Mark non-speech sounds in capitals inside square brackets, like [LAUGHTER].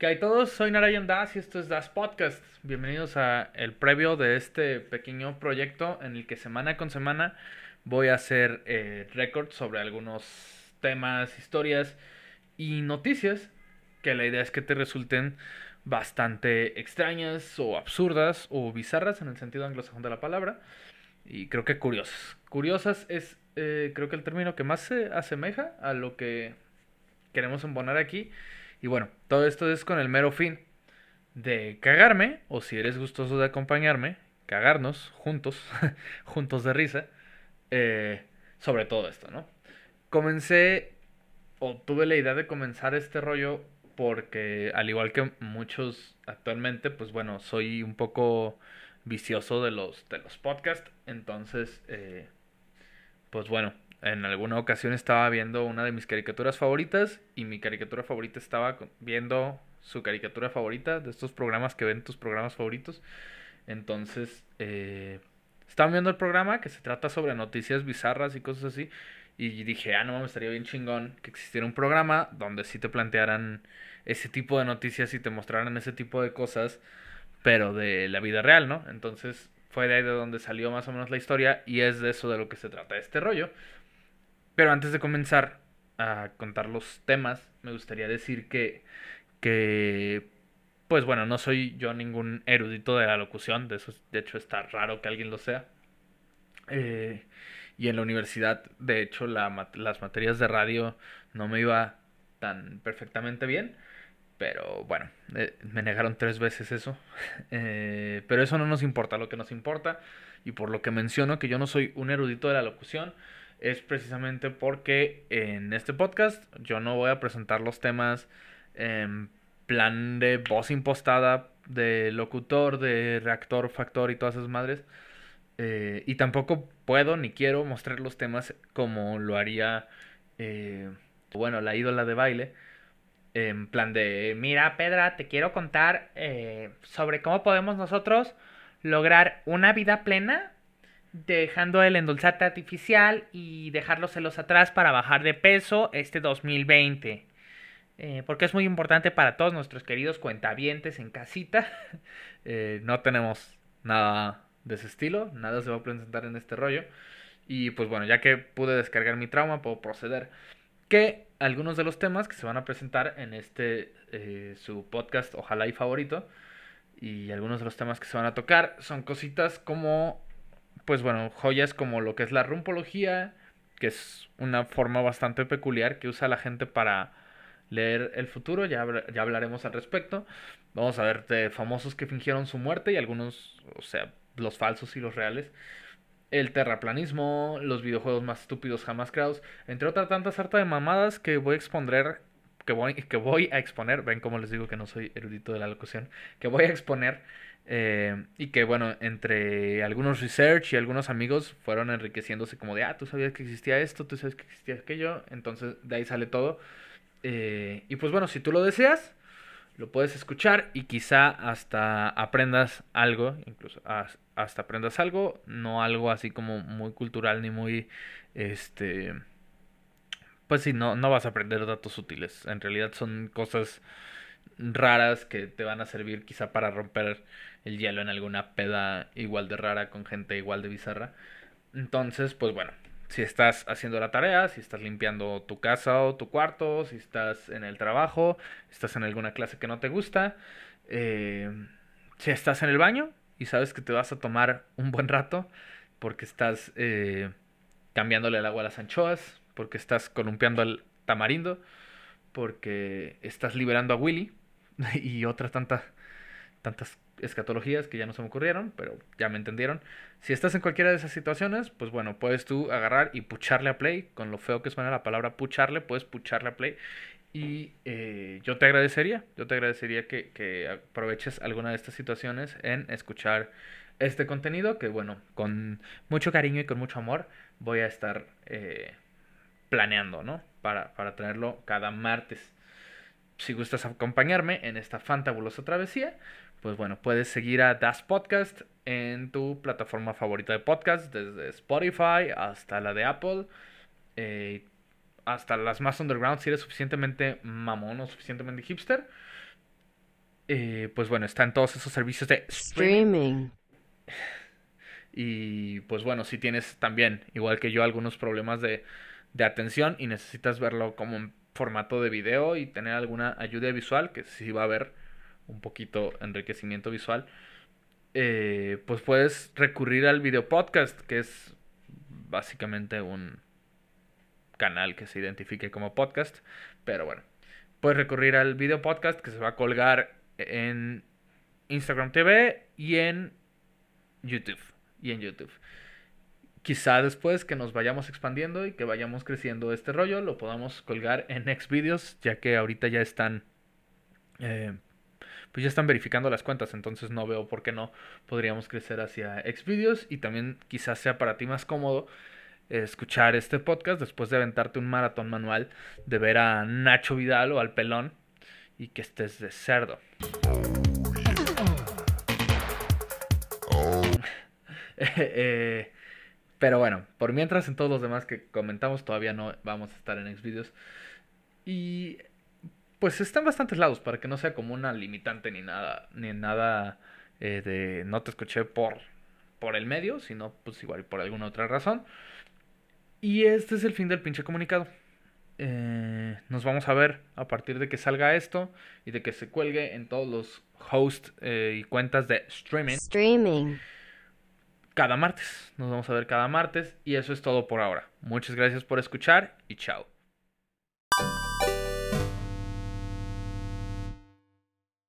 ¿Qué hay todos? Soy Narayan Das y esto es Das Podcast. Bienvenidos a el previo de este pequeño proyecto en el que semana con semana voy a hacer eh, récords sobre algunos temas, historias y noticias que la idea es que te resulten bastante extrañas o absurdas o bizarras en el sentido anglosajón de la palabra y creo que curiosas. Curiosas es eh, creo que el término que más se asemeja a lo que queremos embonar aquí. Y bueno, todo esto es con el mero fin de cagarme, o si eres gustoso de acompañarme, cagarnos juntos, [LAUGHS] juntos de risa, eh, sobre todo esto, ¿no? Comencé, o tuve la idea de comenzar este rollo porque, al igual que muchos actualmente, pues bueno, soy un poco vicioso de los, de los podcasts, entonces, eh, pues bueno, en alguna ocasión estaba viendo una de mis caricaturas favoritas y mi caricatura favorita estaba viendo su caricatura favorita de estos programas que ven tus programas favoritos. Entonces, eh, estaban viendo el programa que se trata sobre noticias bizarras y cosas así. Y dije, ah, no me estaría bien chingón que existiera un programa donde sí te plantearan ese tipo de noticias y te mostraran ese tipo de cosas, pero de la vida real, ¿no? Entonces, fue de ahí de donde salió más o menos la historia y es de eso de lo que se trata este rollo. Pero antes de comenzar a contar los temas, me gustaría decir que, que pues bueno, no soy yo ningún erudito de la locución, de eso de hecho está raro que alguien lo sea. Eh, y en la universidad, de hecho, la, las materias de radio no me iba tan perfectamente bien. Pero bueno, eh, me negaron tres veces eso. [LAUGHS] Eh, pero eso no nos importa. Lo que nos importa, y por lo que menciono que yo no soy un erudito de la locución, es precisamente porque en este podcast yo no voy a presentar los temas en plan de voz impostada, de locutor, de reactor, factor y todas esas madres. Eh, y tampoco puedo ni quiero mostrar los temas como lo haría, eh, bueno, la ídola de baile. En plan de, mira, Pedra, te quiero contar eh, sobre cómo podemos nosotros lograr una vida plena dejando el endulzante artificial y dejar los celos atrás para bajar de peso este 2020. Eh, porque es muy importante para todos nuestros queridos cuentavientes en casita. [LAUGHS] Eh, no tenemos nada de ese estilo, nada se va a presentar en este rollo. Y pues bueno, ya que pude descargar mi trauma, puedo proceder. Que algunos de los temas que se van a presentar en este, eh, su podcast, ojalá y favorito, y algunos de los temas que se van a tocar son cositas como pues bueno, joyas como lo que es la rumpología, que es una forma bastante peculiar que usa la gente para leer el futuro, ya, ya hablaremos al respecto. Vamos a ver de famosos que fingieron su muerte y algunos, o sea, los falsos y los reales. El terraplanismo, los videojuegos más estúpidos jamás creados, entre otras tantas harta de mamadas que voy a exponer, que voy, que voy a exponer, ven como les digo que no soy erudito de la locución, que voy a exponer eh, y que bueno, entre algunos research y algunos amigos fueron enriqueciéndose como de, ah, tú sabías que existía esto, tú sabes que existía aquello, entonces de ahí sale todo. Eh, y pues bueno, si tú lo deseas, lo puedes escuchar y quizá hasta aprendas algo, incluso hasta aprendas algo, no algo así como muy cultural ni muy, este, pues sí, no, no vas a aprender datos útiles, en realidad son cosas raras que te van a servir quizá para romper el hielo en alguna peda igual de rara con gente igual de bizarra. Entonces, pues bueno, si estás haciendo la tarea, si estás limpiando tu casa o tu cuarto, si estás en el trabajo, estás en alguna clase que no te gusta, eh, si estás en el baño y sabes que te vas a tomar un buen rato porque estás eh, cambiándole el agua a las anchoas, porque estás columpiando al tamarindo, porque estás liberando a Willy [LAUGHS] y otras tantas tantas escatologías que ya no se me ocurrieron, pero ya me entendieron. Si estás en cualquiera de esas situaciones, pues bueno, puedes tú agarrar y pucharle a play, con lo feo que suena la palabra pucharle, puedes pucharle a play. Y eh, yo te agradecería, yo te agradecería que, aproveches alguna de estas situaciones en escuchar este contenido, que bueno, con mucho cariño y con mucho amor voy a estar eh, planeando, ¿no? Para, para tenerlo cada martes. Si gustas acompañarme en esta fantabulosa travesía, pues bueno, puedes seguir a Das Podcast en tu plataforma favorita de podcast, desde Spotify hasta la de Apple, eh, hasta las más underground, si eres suficientemente mamón o suficientemente hipster. eh, pues bueno, está en todos esos servicios de streaming. Y pues bueno, si tienes también, igual que yo, algunos problemas de, de atención y necesitas verlo como en formato de video y tener alguna ayuda visual, que sí va a haber un poquito enriquecimiento visual, eh, pues puedes recurrir al video podcast, que es básicamente un canal que se identifique como podcast, pero bueno, puedes recurrir al video podcast que se va a colgar en Instagram TV y en YouTube y en YouTube. Quizá después que nos vayamos expandiendo y que vayamos creciendo este rollo, lo podamos colgar en Xvideos, ya que ahorita ya están, eh, pues ya están verificando las cuentas, entonces no veo por qué no podríamos crecer hacia Xvideos y también quizás sea para ti más cómodo escuchar este podcast después de aventarte un maratón manual de ver a Nacho Vidal o al pelón y que estés de cerdo. [LAUGHS] Eh, pero bueno, por mientras en todos los demás que comentamos todavía no vamos a estar en Xvideos. Y pues está en bastantes lados para que no sea como una limitante ni nada, ni nada eh, de no te escuché por, por el medio, sino pues igual por alguna otra razón. Y este es el fin del pinche comunicado. Eh, nos vamos a ver a partir de que salga esto y de que se cuelgue en todos los hosts y cuentas de streaming. Streaming cada martes. Nos vamos a ver cada martes y eso es todo por ahora. Muchas gracias por escuchar y chao.